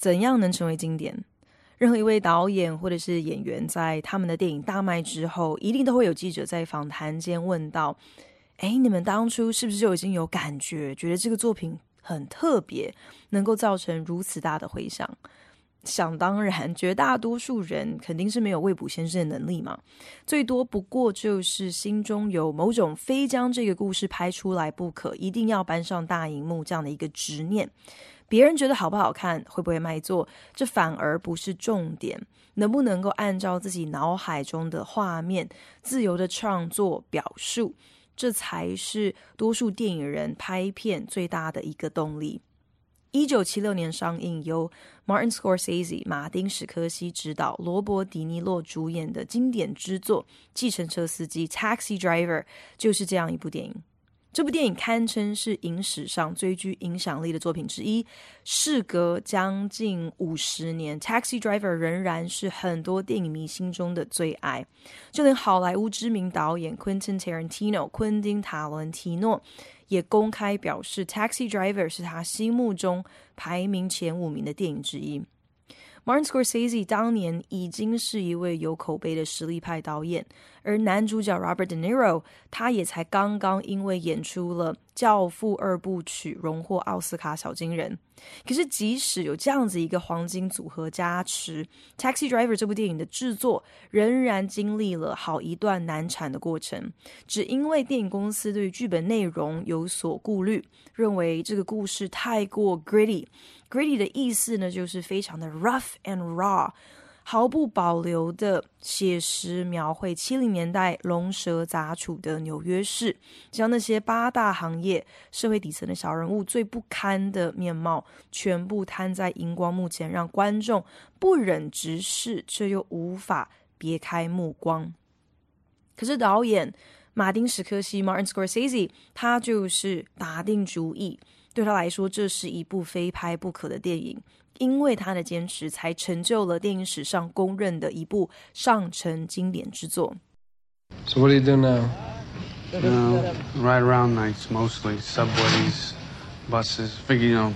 怎样能成为经典？任何一位导演或者是演员，在他们的电影大卖之后，一定都会有记者在访谈间问到：“哎，你们当初是不是就已经有感觉，觉得这个作品很特别，能够造成如此大的回响？”想当然，绝大多数人肯定是没有未卜先知的能力嘛，最多不过就是心中有某种非将这个故事拍出来不可，一定要搬上大荧幕这样的一个执念。别人觉得好不好看，会不会卖座，这反而不是重点。能不能够按照自己脑海中的画面自由的创作表述，这才是多数电影人拍片最大的一个动力。一九七六年上映，由 Martin Scorsese 马丁史科西执导、罗伯迪尼洛主演的经典之作《计程车司机》（Taxi Driver） 就是这样一部电影。这部电影堪称是影史上最具影响力的作品之一。事隔将近五十年，《Taxi Driver》仍然是很多电影迷心中的最爱。就连好莱坞知名导演 Quentin Tarantino（ 昆汀·塔伦提诺）也公开表示，《Taxi Driver》是他心目中排名前五名的电影之一。Martin Scorsese 当年已经是一位有口碑的实力派导演，而男主角 Robert De Niro 他也才刚刚因为演出了《教父》二部曲荣获奥斯卡小金人。可是即使有这样子一个黄金组合加持，《Taxi Driver》这部电影的制作仍然经历了好一段难产的过程，只因为电影公司对剧本内容有所顾虑，认为这个故事太过 gritty。Gritty 的意思呢，就是非常的 rough and raw，毫不保留的写实描绘七零年代龙蛇杂处的纽约市，将那些八大行业社会底层的小人物最不堪的面貌，全部摊在荧光幕前，让观众不忍直视，却又无法别开目光。可是导演马丁史科西 Martin Scorsese，他就是打定主意。对他来说，这是一部非拍不可的电影，因为他的坚持，才成就了电影史上公认的一部上乘经典之作。So what do you do now? You know, ride around nights mostly, subways, buses. Figure, you know,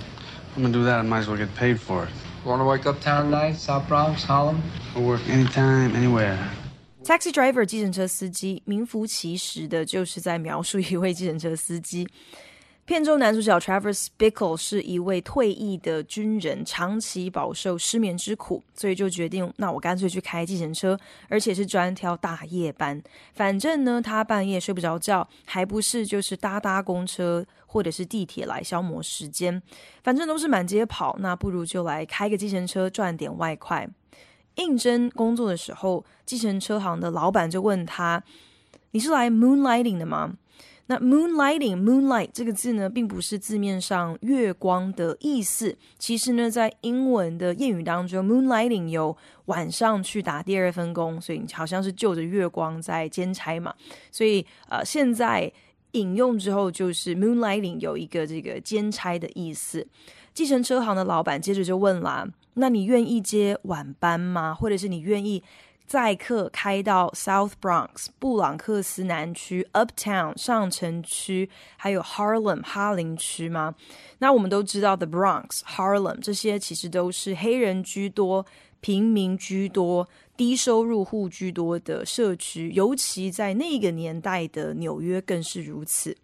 I'm gonna do that. I might as well get paid for it. You wanna work uptown nights, South Bronx, Harlem? I'll work anytime, anywhere. Taxi driver，计程车司机，名副其实的就是在描述一位计程车司机。片中男主角 Travis Bickle 是一位退役的军人，长期饱受失眠之苦，所以就决定，那我干脆去开计程车，而且是专挑大夜班。反正呢，他半夜睡不着觉，还不是就是搭搭公车或者是地铁来消磨时间。反正都是满街跑，那不如就来开个计程车赚点外快。应征工作的时候，计程车行的老板就问他：“你是来 moonlighting 的吗？”那 moonlighting moonlight 这个字呢，并不是字面上月光的意思。其实呢，在英文的谚语当中，moonlighting 有晚上去打第二份工，所以好像是就着月光在兼差嘛。所以呃，现在引用之后，就是 moonlighting 有一个这个兼差的意思。计程车行的老板接着就问啦：“那你愿意接晚班吗？或者是你愿意？”载客开到 South Bronx 布朗克斯南区、Uptown 上城区，还有 Harlem 哈林区吗？那我们都知道 The Bronx、Harlem 这些其实都是黑人居多、平民居多、低收入户居多的社区，尤其在那个年代的纽约更是如此。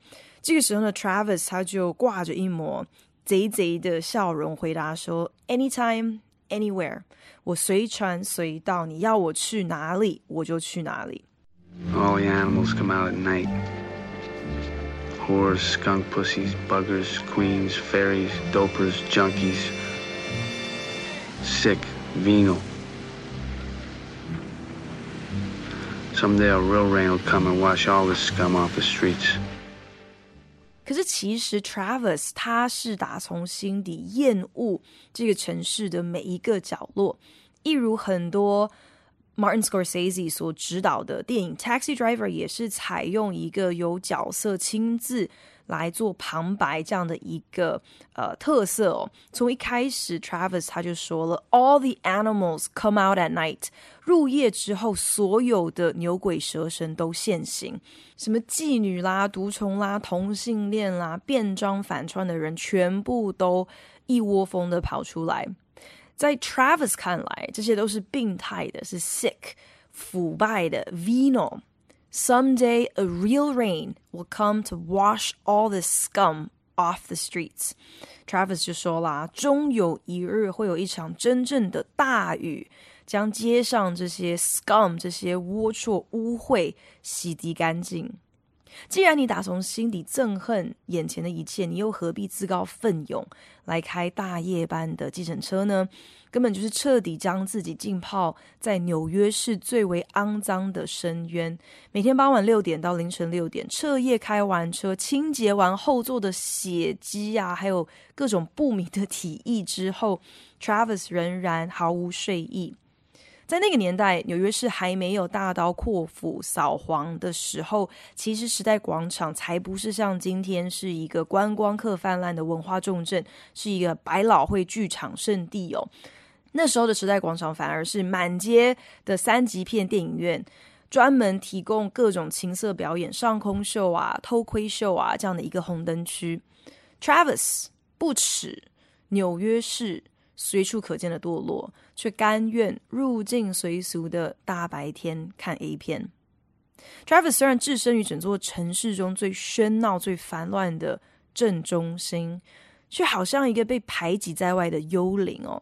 这个时候呢，Travis 他就挂着一抹贼贼的笑容，回答说：“Anytime。” Anywhere，我随传随到，你要我去哪里，我就去哪里。All the animals come out at night. Whores, skunk pussies, buggers, queens, fairies, dopers, junkies, sick, venal. Someday a real rain will come and wash all this scum off the streets. 可是其实 Travis 他是打从心底厌恶这个城市的每一个角落，一如很多 Martin Scorsese 所指导的电影《Taxi Driver》也是采用一个由角色亲自来做旁白这样的一个呃特色哦，从一开始，Travis 他就说了，All the animals come out at night。入夜之后，所有的牛鬼蛇神都现形，什么妓女啦、毒虫啦、同性恋啦、变装反串的人，全部都一窝蜂的跑出来。在 Travis 看来，这些都是病态的，是 sick、腐败的 venal。Someday a real rain will come to wash all the scum off the streets. Travis 就说啦，终有一日会有一场真正的大雨，将街上这些 scum 这些龌龊污秽洗涤干净。 既然你打从心底憎恨眼前的一切，你又何必自告奋勇来开大夜班的计程车呢？根本就是彻底将自己浸泡在纽约市最为肮脏的深渊。每天傍晚六点到凌晨六点，彻夜开完车，清洁完后座的血迹啊，还有各种不明的体液之后，Travis 仍然毫无睡意。在那个年代，纽约市还没有大刀阔斧扫黄的时候，其实时代广场才不是像今天是一个观光客泛滥的文化重镇，是一个百老汇剧场圣地哦。那时候的时代广场反而是满街的三级片电影院，专门提供各种情色表演、上空秀啊、偷窥秀啊这样的一个红灯区。Travis 不耻纽约市。随处可见的堕落，却甘愿入境随俗的大白天看 A 片。Travis 虽然置身于整座城市中最喧闹、最烦乱的正中心，却好像一个被排挤在外的幽灵哦。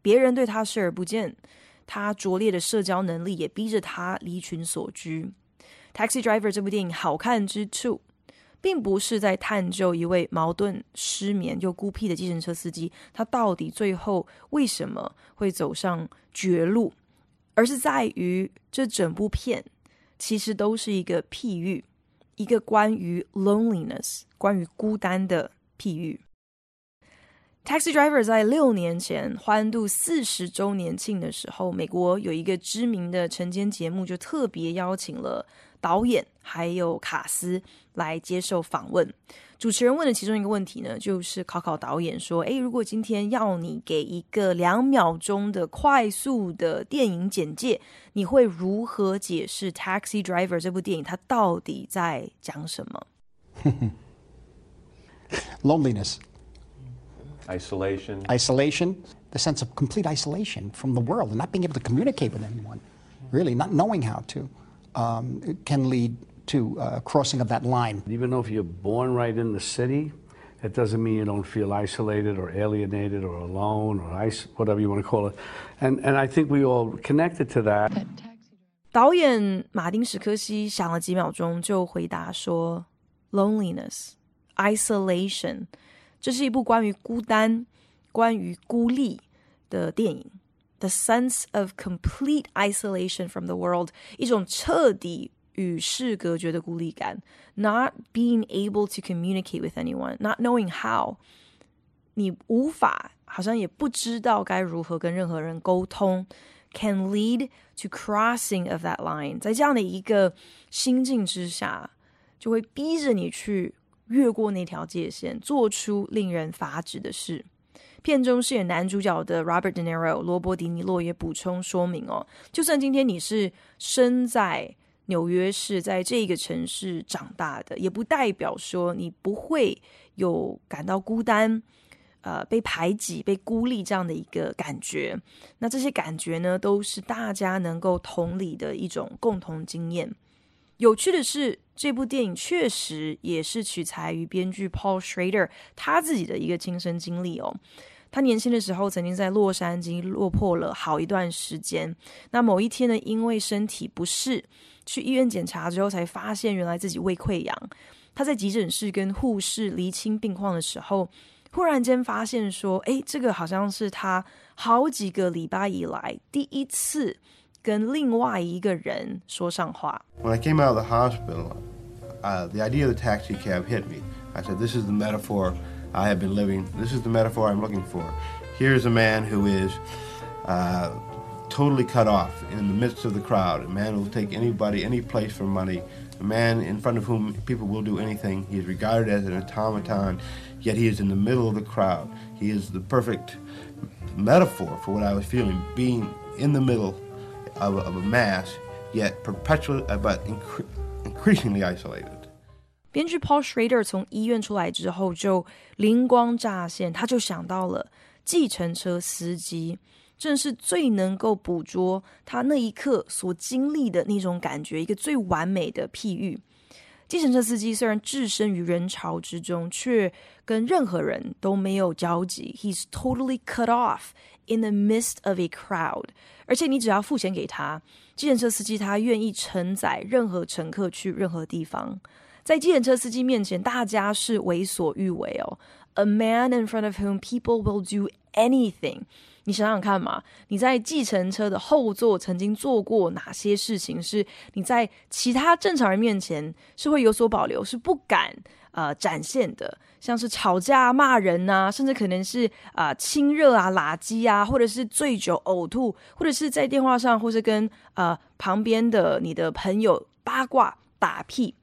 别人对他视而不见，他拙劣的社交能力也逼着他离群所居。Taxi Driver 这部电影好看之处，并不是在探究一位矛盾、失眠又孤僻的计程车司机，他到底最后为什么会走上绝路，而是在于这整部片其实都是一个譬喻，一个关于 loneliness、关于孤单的譬喻。Taxi Driver 在六年前欢度四十周年庆的时候，美国有一个知名的晨间节目，就特别邀请了导演还有卡斯来接受访问。主持人问的其中一个问题呢，就是考考导演说：“诶，如果今天要你给一个两秒钟的快速的电影简介，你会如何解释《Taxi Driver》这部电影它到底在讲什么？Loneliness。” Isolation. Isolation, the sense of complete isolation from the world and not being able to communicate with anyone, really, not knowing how to, um, can lead to uh, crossing of that line. Even though if you're born right in the city, it doesn't mean you don't feel isolated or alienated or alone or ice, whatever you want to call it. And, and I think we all connected to that. 导演马丁·史柯西想了几秒钟，就回答说：“Loneliness, isolation。”这是一部关于孤单、关于孤立的电影，《 The Sense of Complete Isolation from the World》，一种彻底与世隔绝的孤立感，Not being able to communicate with anyone, not knowing how，你无法，好像也不知道该如何跟任何人沟通，can lead to crossing of that line。在这样的一个心境之下，就会逼着你去。越过那条界线，做出令人发指的事。 片中饰演男主角的 Robert De Niro 罗伯·迪尼洛也补充说明哦，就算今天你是生在纽约市，在这个城市长大的，也不代表说你不会有感到孤单、呃，被排挤、被孤立这样的一个感觉。那这些感觉呢，都是大家能够同理的一种共同经验。有趣的是，这部电影确实也是取材于编剧 Paul Schrader 他自己的一个亲身经历哦。他年轻的时候曾经在洛杉矶落魄了好一段时间。那某一天呢，因为身体不适，去医院检查之后，才发现原来自己胃溃疡。他在急诊室跟护士厘清病况的时候，忽然间发现说：“哎，这个好像是他好几个礼拜以来第一次。”跟另外一个人说上话。When I came out of the hospital, uh, the idea of the taxi cab hit me. I said, This is the metaphor I have been living. This is the metaphor I'm looking for. Here's a man who is uh, totally cut off in the midst of the crowd. A man who will take anybody, any place for money. A man in front of whom people will do anything. He is regarded as an automaton, yet he is in the middle of the crowd. He is the perfect metaphor for what I was feeling, being in the middle of, of a mass, yet perpetually, uh, but incre increasingly isolated. 编剧 Paul Schrader 从医院出来之后，就灵光乍现，他就想到了计程车司机，正是最能够捕捉他那一刻所经历的那种感觉，一个最完美的譬喻。计程车司机虽然置身于人潮之中，却跟任何人都没有交集。He's totally cut off in the midst of a crowd。而且你只要付钱给他，计程车司机他愿意承载任何乘客去任何地方。在计程车司机面前，大家是为所欲为哦。A man in front of whom people will do anything。你想想看嘛，你在计程车的后座曾经做过哪些事情？是你在其他正常人面前是会有所保留，是不敢呃展现的，像是吵架、骂人呐、甚至可能是啊、呃、亲热啊、垃圾啊，或者是醉酒呕吐，或者是在电话上，或是跟呃旁边的你的朋友八卦打屁。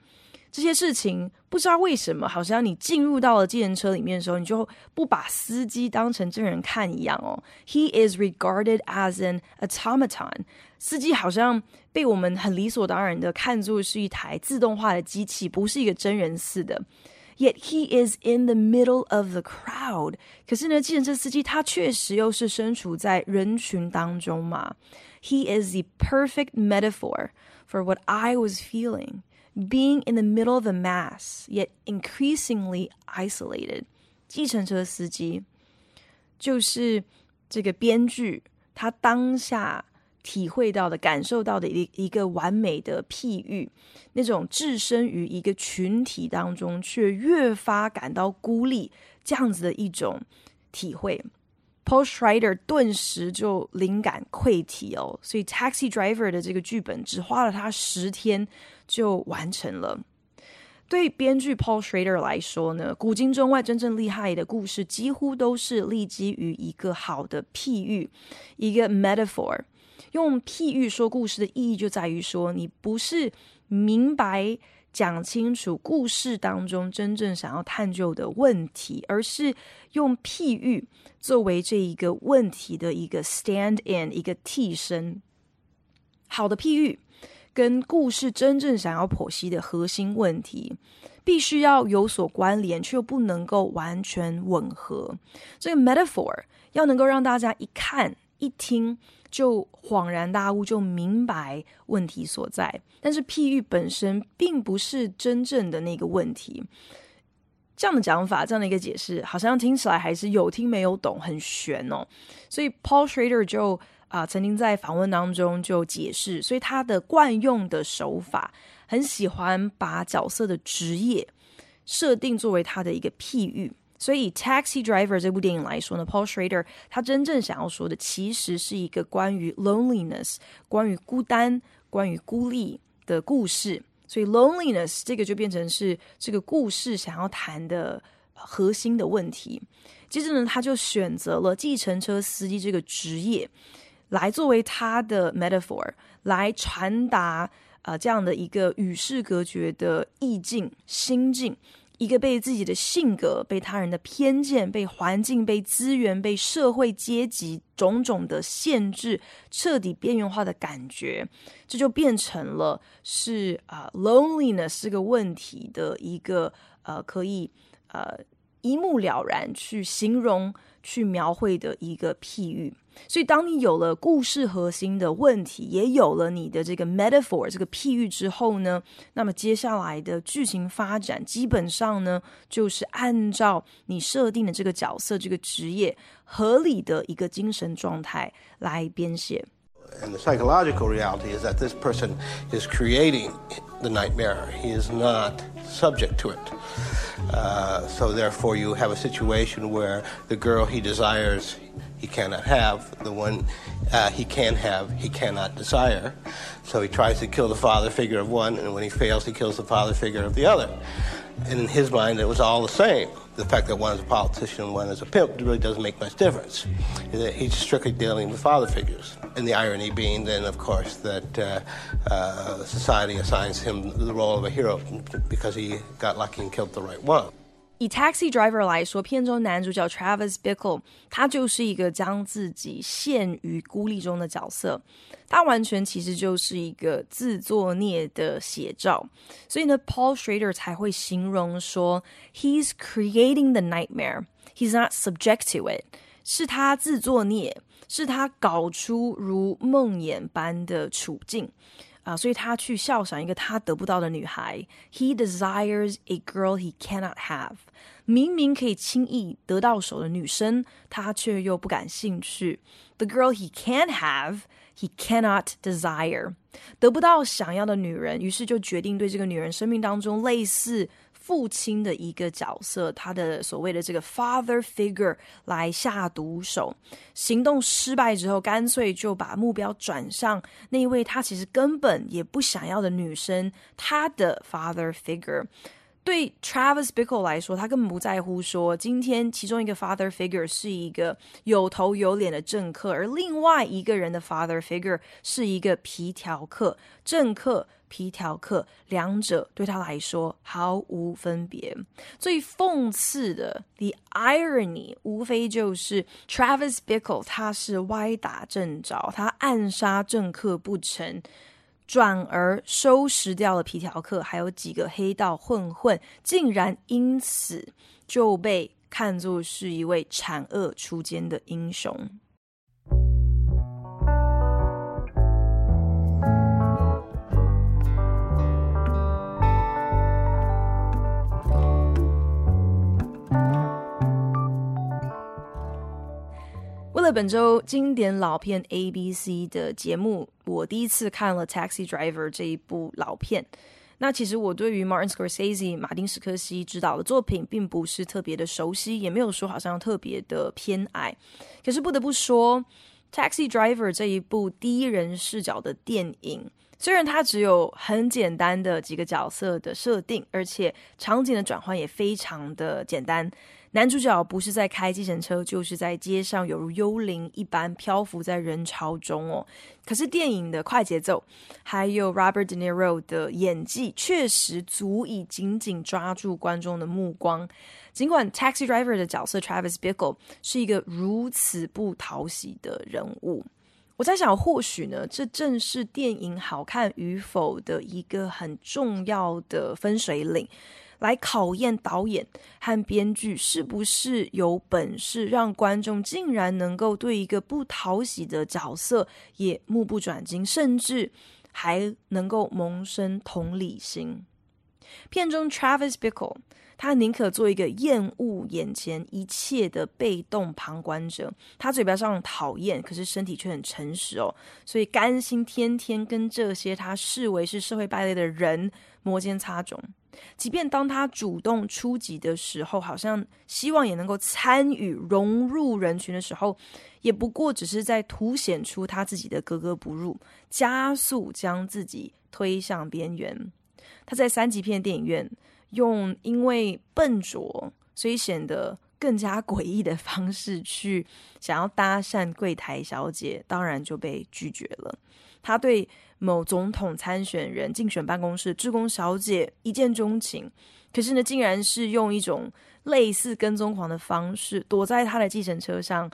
这些事情不知道为什么，好像你进入到了计程车里面的时候，你就不把司机当成真人看一样哦。He is regarded as an automaton。司机好像被我们很理所当然的看作是一台自动化的机器，不是一个真人似的。Yet he is in the middle of the crowd。可是呢，计程车司机他确实又是身处在人群当中嘛。He is the perfect metaphor for what I was feeling。 Being in the middle of the mass, yet increasingly isolated，计程车司机就是这个编剧他当下体会到的、感受到的一一个完美的譬喻，那种置身于一个群体当中却越发感到孤立这样子的一种体会。Paul Schrader 顿时就灵感溃堤哦，所以 Taxi Driver 的这个剧本只花了他十天就完成了。对编剧 Paul Schrader 来说呢，古今中外真正厉害的故事，几乎都是立基于一个好的譬喻，一个 metaphor。用譬喻说故事的意义就在于说，你不是明白。讲清楚故事当中真正想要探究的问题，而是用譬喻作为这一个问题的一个 stand in，一个替身。好的譬喻跟故事真正想要剖析的核心问题，必须要有所关联，却又不能够完全吻合。这个 metaphor 要能够让大家一看一听。就恍然大悟，就明白问题所在。但是譬喻本身并不是真正的那个问题。这样的讲法，这样的一个解释，好像听起来还是有听没有懂，很玄哦。所以 Paul Schrader 就啊、曾经在访问当中就解释，所以他的惯用的手法，很喜欢把角色的职业设定作为他的一个譬喻。所以，《Taxi Driver》这部电影来说呢，Paul Schrader 他真正想要说的，其实是一个关于 loneliness、关于孤单、关于孤立的故事。所以，loneliness 这个就变成是这个故事想要谈的核心的问题。接着呢，他就选择了计程车司机这个职业来作为他的 metaphor，来传达呃这样的一个与世隔绝的意境、心境。一个被自己的性格、被他人的偏见、被环境、被资源、被社会阶级种种的限制彻底边缘化的感觉，这就变成了是啊、loneliness 是个问题的一个呃可以呃一目了然去形容、去描绘的一个譬喻。所以，当你有了故事核心的问题，也有了你的这个 metaphor 这个譬喻之后呢，那么接下来的剧情发展基本上呢，就是按照你设定的这个角色、这个职业合理的一个精神状态来编写。And the psychological reality is that this person is creating the nightmare. He is not subject to it. Uh, so therefore, you have a situation where the girl he desires. he cannot have, the one uh, he can have, he cannot desire. So he tries to kill the father figure of one, and when he fails, he kills the father figure of the other. And in his mind, it was all the same The fact that one is a politician, one is a pimp, really doesn't make much difference. He's strictly dealing with father figures. And the irony being, then, of course, that uh, uh, society assigns him the role of a hero because he got lucky and killed the right one. 以 Taxi Driver 来说，片中男主角 Travis Bickle，他就是一个将自己陷于孤立中的角色， 他完全其实就是一个自作孽的写照。所以呢，Paul Schrader 才会形容说，He's creating the nightmare, he's not subject to it，是他自作孽，是他搞出如梦魇般的处境。啊，所以他去笑赏一个他得不到的女孩。He desires a girl he cannot have。明明可以轻易得到手的女生，他却又不感兴趣。The girl he can have, he cannot desire。得不到想要的女人，于是就决定对这个女人生命当中类似。父亲的一个角色，他的所谓的这个 father figure 来下毒手，行动失败之后，干脆就把目标转向那一位他其实根本也不想要的女生，他的 father figure。对 Travis Bickle 来说，他根本不在乎说今天其中一个 father figure 是一个有头有脸的政客，而另外一个人的 father figure 是一个皮条客。政客、皮条客，两者对他来说毫无分别。最讽刺的，the irony，无非就是 Travis Bickle 他是歪打正着，他暗杀政客不成。转而收拾掉了皮条客，还有几个黑道混混，竟然因此就被看作是一位铲恶出奸的英雄。本周经典老片 A B C 的节目，我第一次看了《Taxi Driver》这一部老片。那其实我对于 Martin Scorsese 马丁史科西执导的作品并不是特别的熟悉，也没有说好像特别的偏爱。可是不得不说，《Taxi Driver》这一部第一人视角的电影，虽然它只有很简单的几个角色的设定，而且场景的转换也非常的简单。男主角不是在开计程车，就是在街上，犹如幽灵一般漂浮在人潮中哦。可是电影的快节奏，还有 Robert De Niro 的演技，确实足以紧紧抓住观众的目光。尽管 Taxi Driver 的角色 Travis Bickle 是一个如此不讨喜的人物，我在想，或许呢，这正是电影好看与否的一个很重要的分水岭。来考验导演和编剧是不是有本事，让观众竟然能够对一个不讨喜的角色也目不转睛，甚至还能够萌生同理心。片中 Travis Bickle，他宁可做一个厌恶眼前一切的被动旁观者，他嘴巴上讨厌，可是身体却很诚实哦，所以甘心天天跟这些他视为是社会败类的人摩肩擦踵。即便当他主动出击的时候，好像希望也能够参与融入人群的时候，也不过只是在凸显出他自己的格格不入，加速将自己推向边缘。他在三级片电影院用因为笨拙，所以显得更加诡异的方式去想要搭讪柜台小姐，当然就被拒绝了。他对某总统参选人竞选办公室志工小姐一见钟情，可是呢，竟然是用一种类似跟踪狂的方式，躲在他的计程车上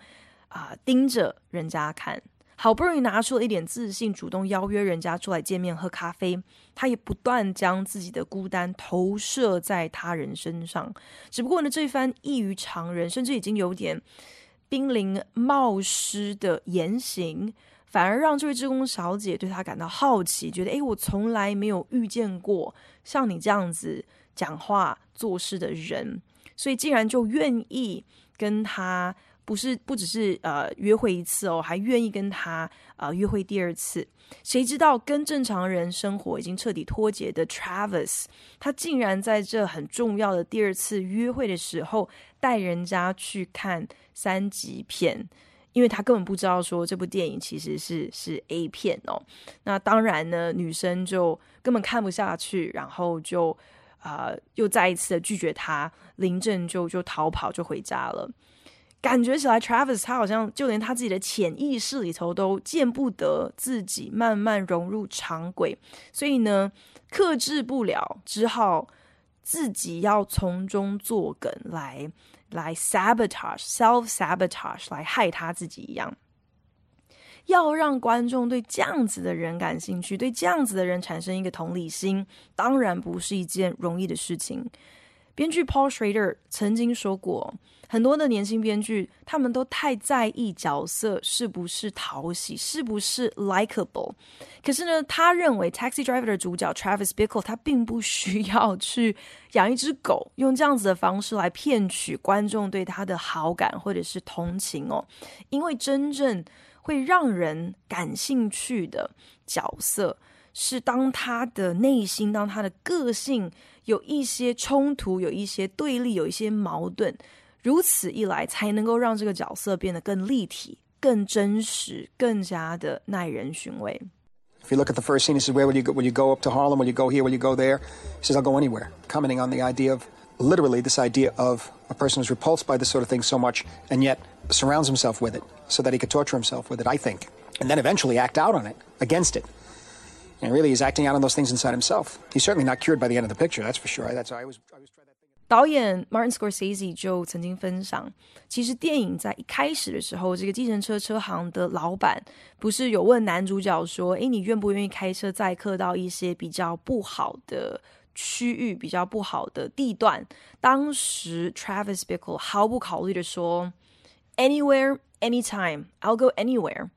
啊、盯着人家看。好不容易拿出了一点自信，主动邀约人家出来见面喝咖啡，他也不断将自己的孤单投射在他人身上。只不过呢，这番异于常人，甚至已经有点濒临冒失的言行。反而让这位志工小姐对他感到好奇，觉得诶，我从来没有遇见过像你这样子讲话做事的人，所以竟然就愿意跟他，不是不只是呃约会一次哦，还愿意跟他呃约会第二次。谁知道跟正常人生活已经彻底脱节的 Travis，他竟然在这很重要的第二次约会的时候带人家去看三级片。因为他根本不知道说这部电影其实是是 A 片哦，那当然呢，女生就根本看不下去，然后就啊、又再一次的拒绝他，临阵就就逃跑就回家了。感觉起来，Travis 他好像就连他自己的潜意识里头都见不得自己慢慢融入常轨，所以呢，克制不了，只好自己要从中作梗来来 sabotage self sabotage 来害他自己一样。要让观众对这样子的人感兴趣，对这样子的人产生一个同理心，当然不是一件容易的事情。编剧 Paul Schrader 曾经说过，很多的年轻编剧他们都太在意角色是不是讨喜，是不是 likable。可是呢，他认为《Taxi Driver》的主角 Travis Bickle 他并不需要去养一只狗，用这样子的方式来骗取观众对他的好感或者是同情哦。因为真正会让人感兴趣的角色，是当他的内心，当他的个性。有一些冲突，有一些对立，有一些矛盾，如此一来，才能够让这个角色变得更立体、更真实、更加的耐人寻味。If you look at the first scene, he says, "Where will you go? Will you go up to Harlem? Will you go here? Will you go there?" He says, "I'll go anywhere." Commenting on the idea of literally this idea of a person who's repulsed by this sort of thing so much, and yet surrounds himself with it so that he could torture himself with it. I think, and then eventually act out on it against it. And really, he's acting out on those things inside himself. He's certainly not cured by the end of the picture. That's for sure. That's why I was. I was try that thing. 导演 Martin Scorsese 就曾经分享，其实电影在一开始的时候，这个计程车车行的老板不是有问男主角说：“诶，你愿不愿意开车载客到一些比较不好的区域、比较不好的地段？”当时 Travis Bickle 毫不考虑的说：“Anywhere, anytime, I'll go anywhere。”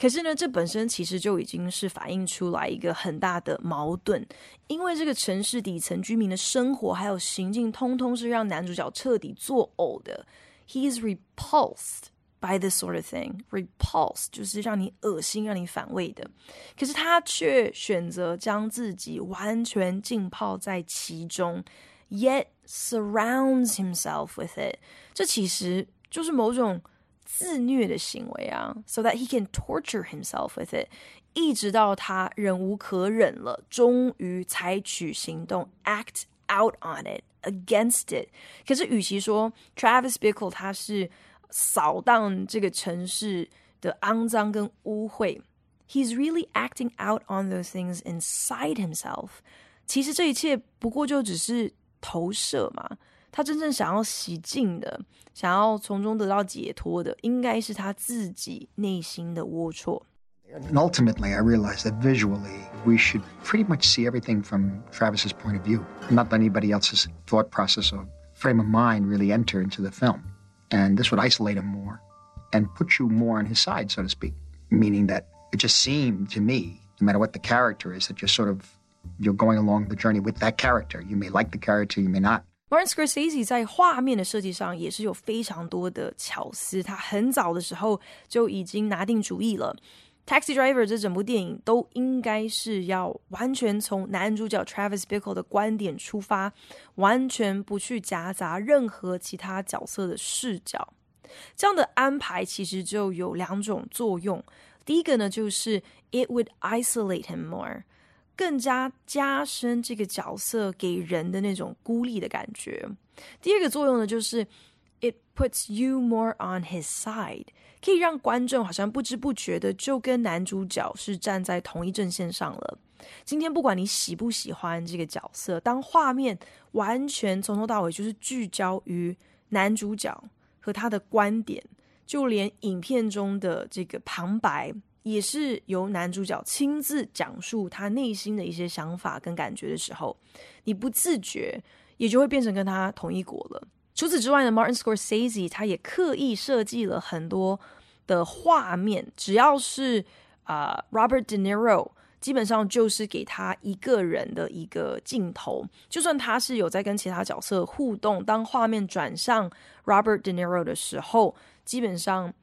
可是呢，这本身其实就已经是反映出来一个很大的矛盾，因为这个城市底层居民的生活还有行径，通通是让男主角彻底作呕的。He is repulsed by this sort of thing. Repulsed 就是让你恶心、让你反胃的。可是他却选择将自己完全浸泡在其中，yet surrounds himself with it。这其实就是某种。自虐的行为啊，so that he can torture himself with it，一直到他忍无可忍了，终于采取行动，act out on it against it。可是，与其说 Travis Bickle 他是扫荡这个城市的肮脏跟污秽，he's really acting out on those things inside himself。其实这一切不过就只是投射嘛。 他真正想要洗净的，想要从中得到解脱的，应该是他自己内心的龌龊。And ultimately, I realized that visually, we should pretty much see everything from Travis's point of view, not let anybody else's thought process or frame of mind really enter into the film. And this would isolate him more and put you more on his side, so to speak. Meaning that it just seemed to me, no matter what the character is, that you're sort of you're going along the journey with that character. You may like the character, you may not. Martin Scorsese 在画面的设计上也是有非常多的巧思，他很早的时候就已经拿定主意了，《Taxi Driver》这整部电影都应该是要完全从男主角 Travis Bickle 的观点出发，完全不去夹杂任何其他角色的视角。这样的安排其实就有两种作用，第一个呢就是 It would isolate him more。更加加深这个角色给人的那种孤立的感觉。第二个作用呢，就是 it puts you more on his side，可以让观众好像不知不觉的就跟男主角是站在同一阵线上了。今天不管你喜不喜欢这个角色，当画面完全从头到尾就是聚焦于男主角和他的观点，就连影片中的这个旁白。也是由男主角亲自讲述他内心的一些想法跟感觉的时候，你不自觉也就会变成跟他同一国了。除此之外呢，Martin Scorsese 他也刻意设计了很多的画面，只要是啊、Robert De Niro，基本上就是给他一个人的一个镜头，就算他是有在跟其他角色互动，当画面转向 Robert De Niro 的时候，基本上。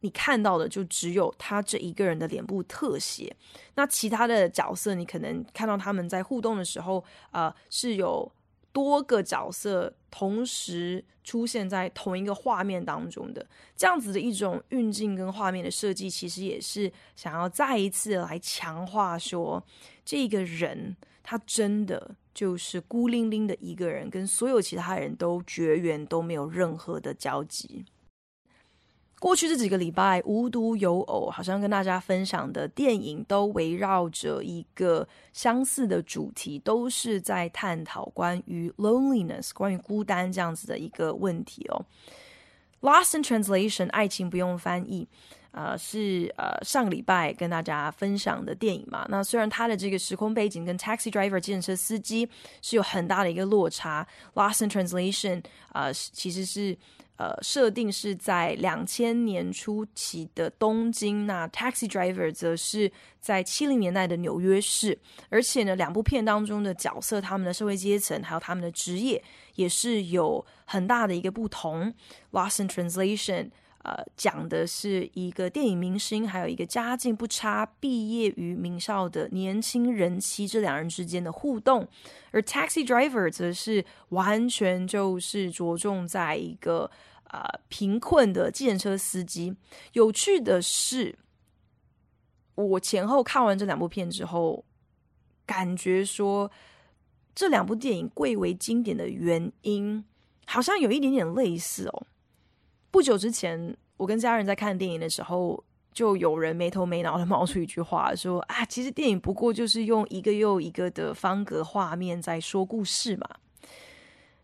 你看到的就只有他这一个人的脸部特写，那其他的角色，你可能看到他们在互动的时候，呃，是有多个角色同时出现在同一个画面当中的，这样子的一种运镜跟画面的设计，其实也是想要再一次来强化说，这个人他真的就是孤零零的一个人，跟所有其他人都绝缘，都没有任何的交集。过去这几个礼拜，无独有偶，好像跟大家分享的电影都围绕着一个相似的主题，都是在探讨关于 loneliness，关于孤单这样子的一个问题哦。Lost in Translation，爱情不用翻译，呃，是呃上个礼拜跟大家分享的电影嘛。那虽然它的这个时空背景跟 Taxi Driver 计程车司机是有很大的一个落差，Lost in Translation，呃，其实是。呃，设定是在两千年初期的东京，那 Taxi Driver 则是在七零年代的纽约市，而且呢，两部片当中的角色，他们的社会阶层还有他们的职业，也是有很大的一个不同。Lost in Translation，呃，讲的是一个电影明星，还有一个家境不差、毕业于名校的年轻人妻，这两人之间的互动，而 Taxi Driver 则是完全就是着重在一个。啊、贫困的计程车司机。有趣的是，我前后看完这两部片之后，感觉说这两部电影贵为经典的原因，好像有一点点类似哦。不久之前，我跟家人在看电影的时候，就有人没头没脑的冒出一句话说：“啊，其实电影不过就是用一个又一个的方格画面在说故事嘛。”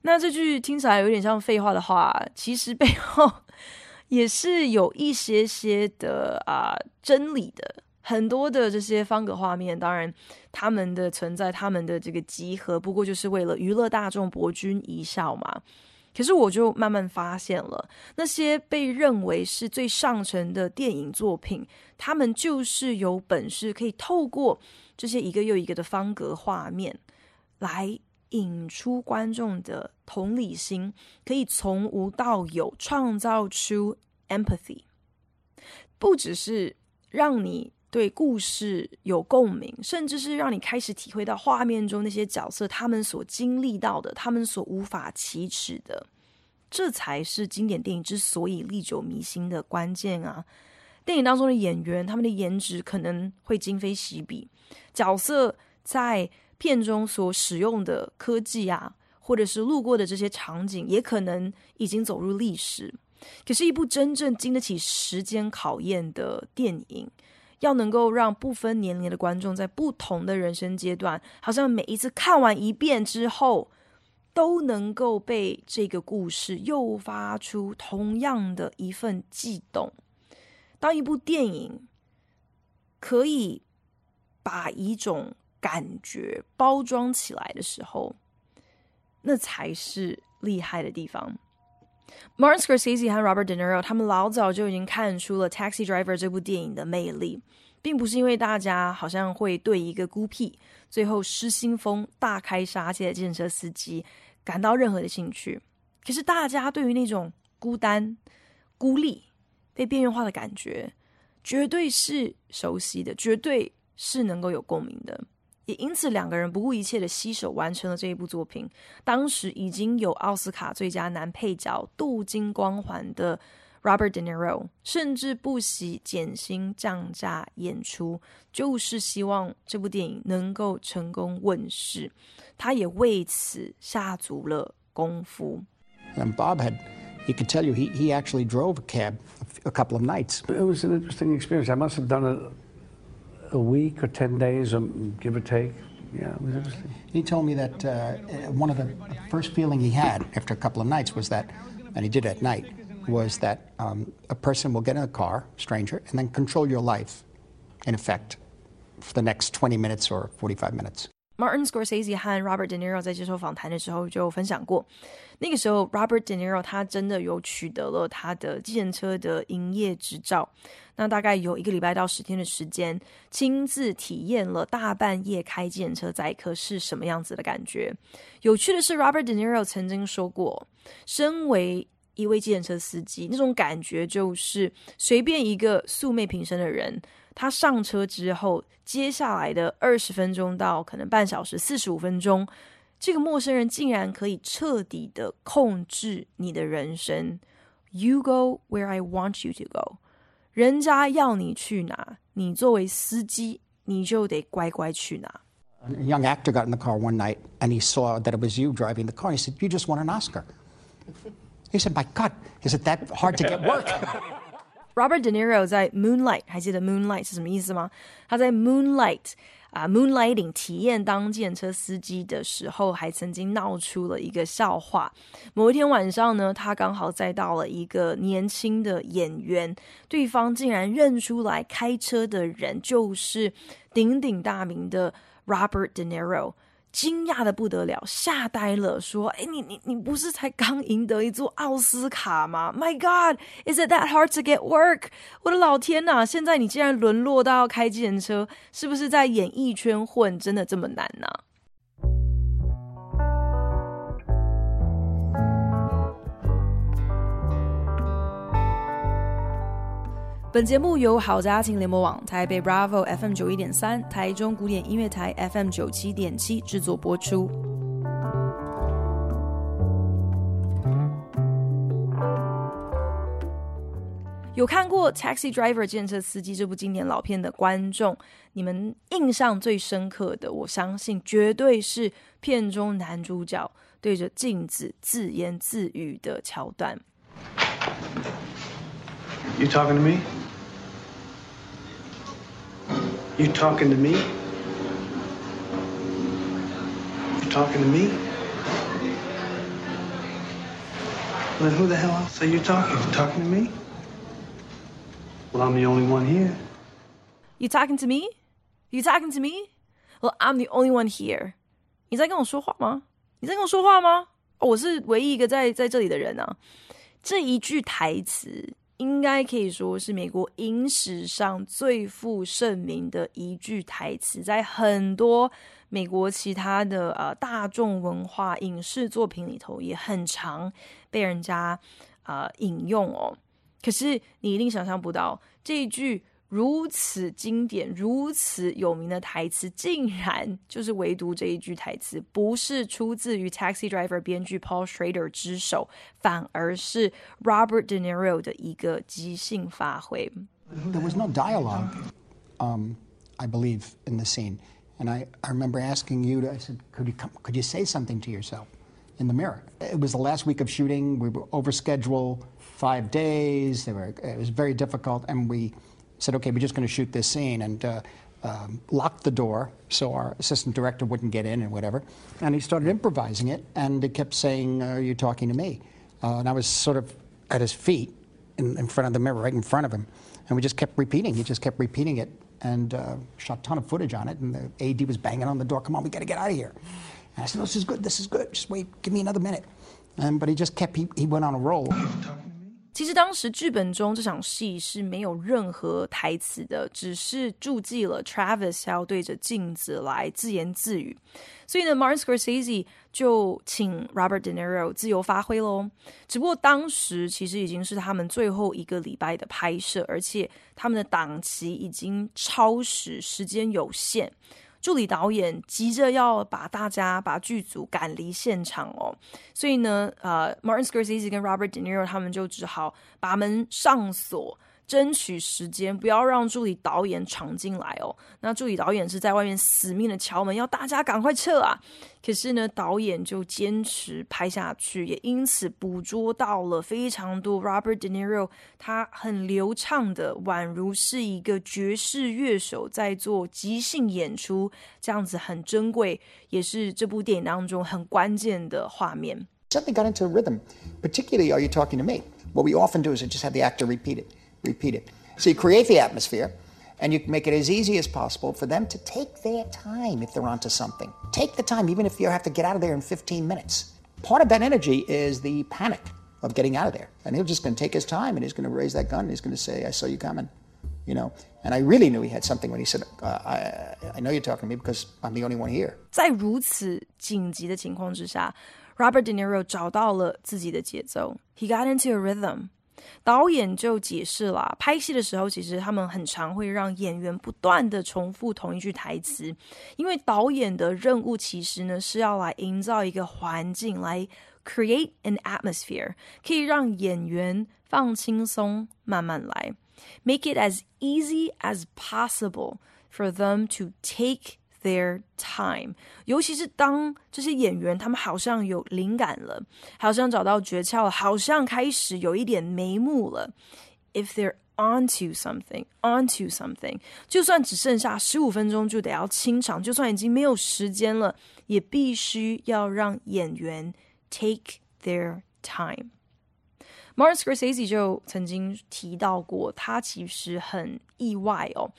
那这句听起来有点像废话的话，其实背后 也是有一些些的啊、真理的。很多的这些方格画面，当然他们的存在，他们的这个集合，不过就是为了娱乐大众，博君一笑嘛。可是我就慢慢发现了，那些被认为是最上乘的电影作品，他们就是有本事可以透过这些一个又一个的方格画面来。引出观众的同理心，可以从无到有创造出 empathy，不只是让你对故事有共鸣，甚至是让你开始体会到画面中那些角色他们所经历到的，他们所无法启齿的，这才是经典电影之所以历久弥新的关键啊！电影当中的演员，他们的颜值可能会今非昔比，角色在。片中所使用的科技啊，或者是路过的这些场景，也可能已经走入历史。可是，一部真正经得起时间考验的电影，要能够让不分年龄的观众在不同的人生阶段，好像每一次看完一遍之后，都能够被这个故事诱发出同样的一份悸动。当一部电影可以把一种感觉包装起来的时候，那才是厉害的地方。Martin Scorsese 和 Robert De Niro 他们老早就已经看出了《Taxi Driver》这部电影的魅力，并不是因为大家好像会对一个孤僻、最后失心疯、大开杀戒的计程车司机感到任何的兴趣，可是大家对于那种孤单、孤立、被边缘化的感觉，绝对是熟悉的，绝对是能够有共鸣的。也因此，两个人不顾一切的携手完成了这一部作品。当时已经有奥斯卡最佳男配角镀金光环的 Robert De Niro，甚至不惜减薪降价演出，就是希望这部电影能够成功问世。他也为此下足了功夫。And Bob had, he could tell you, he he actually drove a cab a couple of nights. It was an interesting experience. I must have done it. A week or 10 days, give or take. Yeah, it was interesting. He told me that uh, one of the first feeling he had after a couple of nights was that, and he did it at night, was that um, a person will get in a car, stranger, and then control your life, in effect, for the next 20 minutes or 45 minutes. Martin Scorsese 和 Robert De Niro 在接受访谈的时候就分享过，那个时候 Robert De Niro 他真的有取得了他的计程车的营业执照，那大概有一个礼拜到十天的时间，亲自体验了大半夜开计程车载客是什么样子的感觉。有趣的是，Robert De Niro 曾经说过，身为一位计程车司机，那种感觉就是随便一个素昧平生的人。他上车之后，接下来的二十分钟到可能半小时、四十五分钟，这个陌生人竟然可以彻底的控制你的人生。You go where I want you to go。人家要你去哪，你作为司机，你就得乖乖去哪。A young actor got in the car one night and he saw that it was you driving the car. He said, You just won an Oscar. He said, My God, is it that hard to get work? Robert De Niro 在 Moonlight 还记得 Moonlight 是什么意思吗？他在 Moonlight 啊 Moonlighting 体验当计程车司机的时候，还曾经闹出了一个笑话。某一天晚上呢，他刚好载到了一个年轻的演员，对方竟然认出来开车的人就是鼎鼎大名的 Robert De Niro。惊讶的不得了，吓呆了，说：“哎，你你你不是才刚赢得一座奥斯卡吗？My God，is it that hard to get work？我的老天呐，现在你竟然沦落到要开计程车，是不是在演艺圈混真的这么难呢？”本节目由好家庭联播网、台北 Bravo FM 九一点三、台中古典音乐台 FM 九七点七制作播出。有看过《Taxi Driver》计程车司机这部经典老片的观众，你们印象最深刻的，我相信绝对是片中男主角对着镜子自言自语的桥段。You talking to me? You talking to me? You talking to me? Then who the hell else are you talking? You talking to me? Well, I'm the only one here. You talking to me? You talking to me? Well, I'm the only one here. 你在跟我说话吗？你在跟我说话吗？哦，我是唯一一个在在这里的人啊！这一句台词。 应该可以说是美国影史上最负盛名的一句台词，在很多美国其他的呃大众文化影视作品里头也很常被人家呃引用哦。可是你一定想象不到这一句。如此经典、如此有名的台词，竟然就是唯独这一句台词不是出自于《Taxi Driver》编剧 Paul Schrader 之手，反而是 Robert De Niro 的一个即兴发挥。There was no dialogue, um, I believe, in the scene, and I, I remember asking you to, I said, could you come, could you say something to yourself in the mirror? It was the last week of shooting. We were over schedule, five days. They were, it was very difficult, and we. said, okay, we're just going to shoot this scene, and uh, um, locked the door so our assistant director wouldn't get in and whatever. And he started improvising it, and he kept saying, Are you talking to me? Uh, and I was sort of at his feet in, in, front of the mirror, right in front of him. And we just kept repeating. He just kept repeating it and uh, shot a ton of footage on it. And the AD was banging on the door, Come on, we got to get out of here. And I said, This is good, this is good. Just wait, give me another minute. And, but he just kept, he, he went on a roll. 其实当时剧本中这场戏是没有任何台词的，只是注记了 Travis 要对着镜子来自言自语。所以呢，Martin Scorsese 就请 Robert De Niro 自由发挥喽。只不过当时其实已经是他们最后一个礼拜的拍摄，而且他们的档期已经超时，时间有限。助理导演急着要把大家把剧组赶离现场哦，所以呢，呃，Martin Scorsese 跟 Robert De Niro 他们就只好把门上锁。争取时间，不要让助理导演闯进来哦。那助理导演是在外面死命的敲门，要大家赶快撤啊！可是呢，导演就坚持拍下去，也因此捕捉到了非常多 Robert De Niro 他很流畅的，宛如是一个爵士乐手在做即兴演出，这样子很珍贵，也是这部电影当中很关键的画面。Suddenly got into a rhythm, particularly "Are you talking to me?" What we often do is just have the actor repeat it. repeat it. So you create the atmosphere, and you make it as easy as possible for them to take their time if they're onto something. Take the time, even if you have to get out of there in 15 minutes. Part of that energy is the panic of getting out of there. And he's just going to take his time and he's going to raise that gun and he's going to say, I saw you coming. You know, and I really knew he had something when he said, uh, I, I know you're talking to me because I'm the only one here. 在如此紧急的情况之下，Robert De Niro 找到了自己的节奏。He got into a rhythm. 导演就解释了，拍戏的时候，其实他们很常会让演员不断的重复同一句台词，因为导演的任务其实呢是要来营造一个环境，来 create an atmosphere，可以让演员放轻松，慢慢来，make it as easy as possible for them to take their time，尤其是当这些演员他们好像有灵感了，好像找到诀窍了，好像开始有一点眉目了。If they're onto something, onto something，就算只剩下十五分钟就得要清场，就算已经没有时间了，也必须要让演员 take their time。Martin Scorsese 就曾经提到过，他其实很意外哦。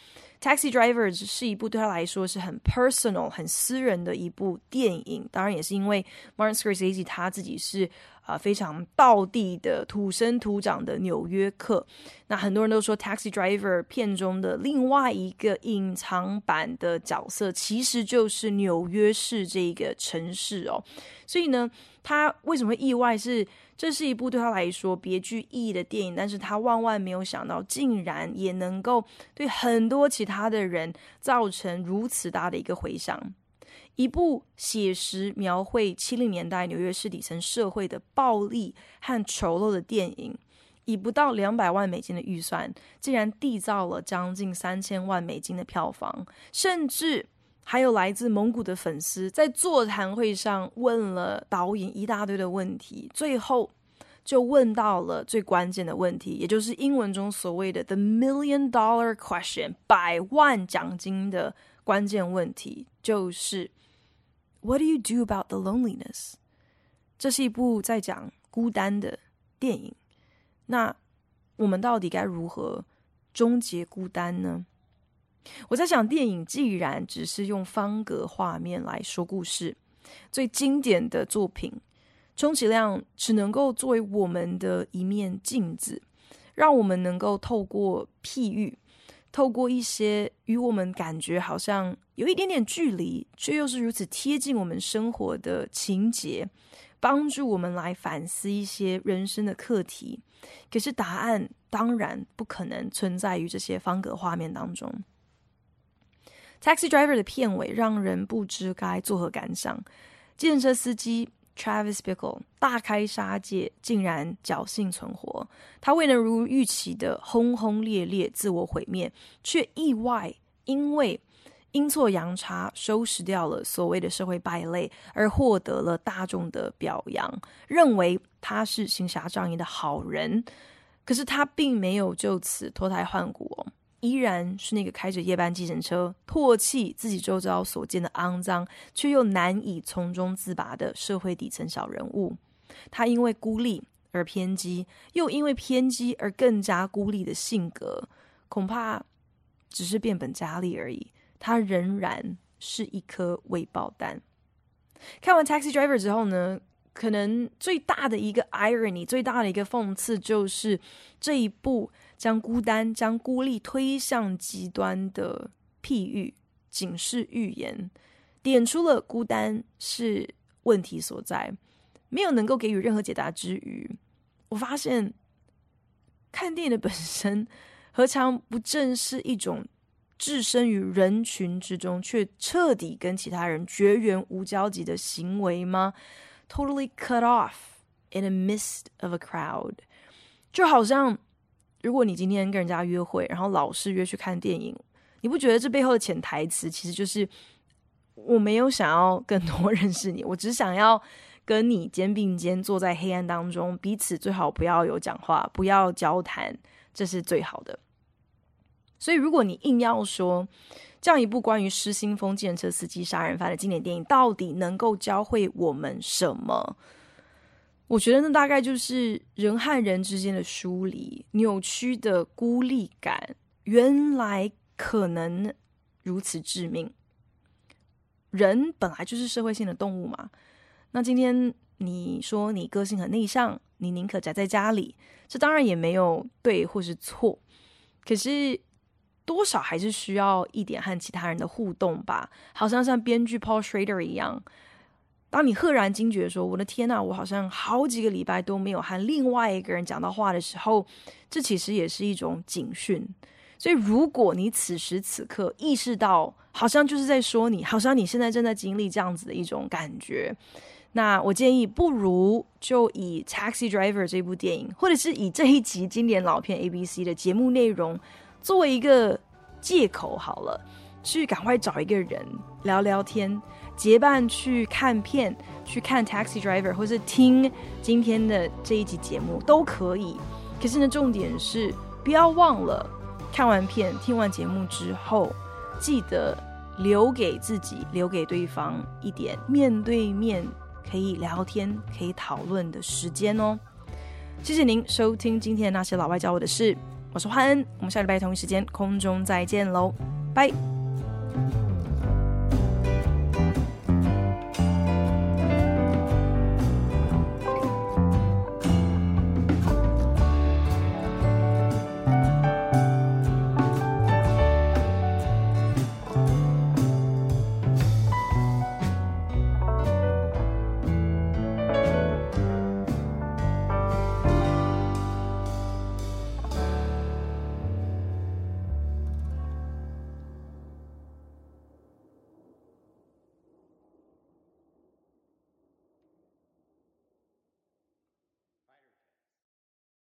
Taxi Driver 是一部对他来说是很 personal、很私人的一部电影，当然也是因为 Martin Scorsese 他自己是啊、非常道地的土生土长的纽约客。那很多人都说 Taxi Driver 片中的另外一个隐藏版的角色，其实就是纽约市这个城市哦。所以呢，他为什么意外是？这是一部对他来说别具意义的电影，但是他万万没有想到，竟然也能够对很多其他的人造成如此大的一个回响。一部写实描绘七零年代纽约市底层社会的暴力和丑陋的电影，以不到两百万美金的预算，竟然缔造了将近三千万美金的票房，甚至。还有来自蒙古的粉丝在座谈会上问了导演一大堆的问题，最后就问到了最关键的问题，也就是英文中所谓的 “the million dollar question” 百万奖金的关键问题，就是 “What do you do about the loneliness？” 这是一部在讲孤单的电影，那我们到底该如何终结孤单呢？我在想，电影既然只是用方格画面来说故事，最经典的作品，充其量只能够作为我们的一面镜子，让我们能够透过譬喻，透过一些与我们感觉好像有一点点距离，却又是如此贴近我们生活的情节，帮助我们来反思一些人生的课题。可是答案当然不可能存在于这些方格画面当中。Taxi Driver 的片尾让人不知该作何感想。计程车司机 Travis Bickle 大开杀戒，竟然侥幸存活。他未能如预期的轰轰烈烈自我毁灭，却意外因为阴错阳差收拾掉了所谓的社会败类，而获得了大众的表扬，认为他是行侠仗义的好人。可是他并没有就此脱胎换骨哦。依然是那个开着夜班计程车，唾弃自己周遭所见的肮脏，却又难以从中自拔的社会底层小人物。他因为孤立而偏激，又因为偏激而更加孤立的性格，恐怕只是变本加厉而已。他仍然是一颗未爆弹。看完《Taxi Driver》之后呢，可能最大的一个 irony，最大的一个讽刺，就是这一部。将孤单、将孤立推向极端的譬喻、警示、预言，点出了孤单是问题所在，没有能够给予任何解答之余，我发现看电影的本身，何尝不正是一种置身于人群之中，却彻底跟其他人绝缘无交集的行为吗？Totally cut off in the midst of a crowd，就好像。如果你今天跟人家约会，然后老是约去看电影，你不觉得这背后的潜台词其实就是我没有想要更多认识你，我只想要跟你肩并肩坐在黑暗当中，彼此最好不要有讲话，不要交谈，这是最好的。所以，如果你硬要说这样一部关于失心疯计程车司机杀人犯的经典电影，到底能够教会我们什么？我觉得那大概就是人和人之间的疏离、扭曲的孤立感，原来可能如此致命。人本来就是社会性的动物嘛。那今天你说你个性很内向，你宁可宅在家里，这当然也没有对或是错。可是多少还是需要一点和其他人的互动吧，好像像编剧 Paul Schrader 一样。当你赫然惊觉说：“我的天呐，我好像好几个礼拜都没有和另外一个人讲到话的时候，这其实也是一种警讯。所以，如果你此时此刻意识到，好像就是在说你，好像你现在正在经历这样子的一种感觉，那我建议，不如就以《Taxi Driver》这部电影，或者是以这一集经典老片 ABC 的节目内容作为一个借口好了。”去赶快找一个人聊聊天，结伴去看片，去看 Taxi Driver，或是听今天的这一集节目都可以。可是呢，重点是不要忘了看完片、听完节目之后，记得留给自己、留给对方一点面对面可以聊天、可以讨论的时间哦。谢谢您收听今天的那些老外教我的事，我是欢恩，我们下礼拜同一时间空中再见喽，拜。